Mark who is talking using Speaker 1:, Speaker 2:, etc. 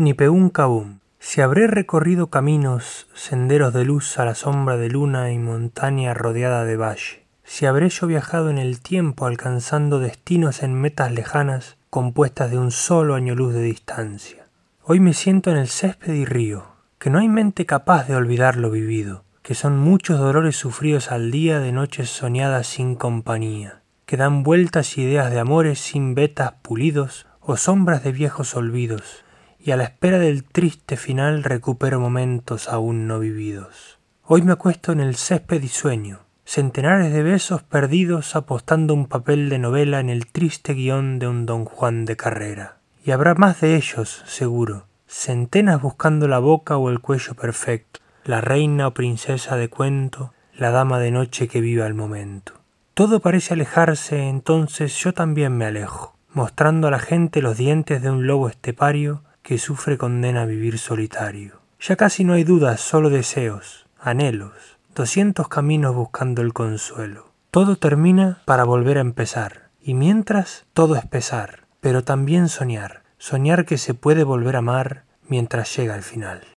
Speaker 1: Nipeún Kabum. Si habré recorrido caminos, senderos de luz a la sombra de luna y montaña rodeada de valle. Si habré yo viajado en el tiempo alcanzando destinos en metas lejanas compuestas de un solo año luz de distancia. Hoy me siento en el césped y río, que no hay mente capaz de olvidar lo vivido, que son muchos dolores sufridos al día de noches soñadas sin compañía, que dan vueltas ideas de amores sin vetas pulidos o sombras de viejos olvidos, y a la espera del triste final recupero momentos aún no vividos. Hoy me acuesto en el césped y sueño, centenares de besos perdidos apostando un papel de novela en el triste guion de un don Juan de carrera. Y habrá más de ellos, seguro, centenas buscando la boca o el cuello perfecto, la reina o princesa de cuento, la dama de noche que viva el momento. Todo parece alejarse, entonces yo también me alejo, mostrando a la gente los dientes de un lobo estepario que sufre condena a vivir solitario. Ya casi no hay dudas, solo deseos, anhelos, doscientos caminos buscando el consuelo. Todo termina para volver a empezar, y mientras todo es pesar, pero también soñar, soñar que se puede volver a amar mientras llega el final.